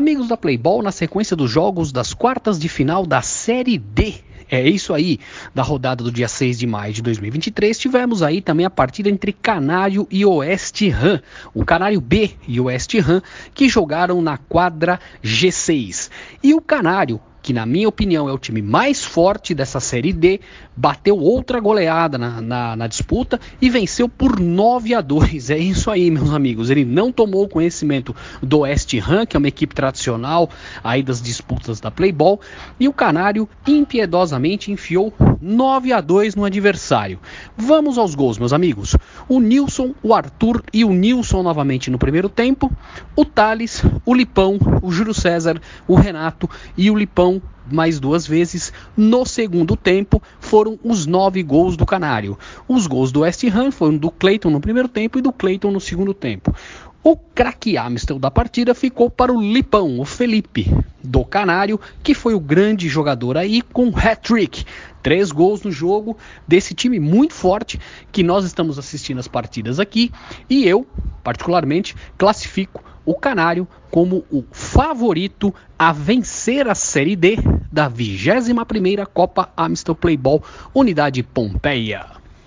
Amigos da Playball, na sequência dos jogos das quartas de final da Série D é isso aí, da rodada do dia 6 de maio de 2023, tivemos aí também a partida entre Canário e Oeste Ram, o Canário B e Oeste Ram, que jogaram na quadra G6. E o Canário que na minha opinião é o time mais forte dessa Série D, bateu outra goleada na, na, na, disputa e venceu por 9 a 2. É isso aí, meus amigos. Ele não tomou conhecimento do West Ham, que é uma equipe tradicional aí das disputas da Playball, e o Canário impiedosamente enfiou 9 a 2 no adversário. Vamos aos gols, meus amigos. O Nilson, o Arthur e o Nilson novamente no primeiro tempo, o Thales, o Lipão, o Júlio César, o Renato e o Lipão mais duas vezes no segundo tempo foram os nove gols do Canário. Os gols do West Ham foram do Clayton no primeiro tempo e do Clayton no segundo tempo. O craque Amistel da partida ficou para o Lipão, o Felipe, do Canário, que foi o grande jogador aí com hat-trick. Três gols no jogo desse time muito forte que nós estamos assistindo as partidas aqui e eu, particularmente, classifico o Canário como o favorito a vencer a Série D da 21ª Copa Amstel Playball Unidade Pompeia.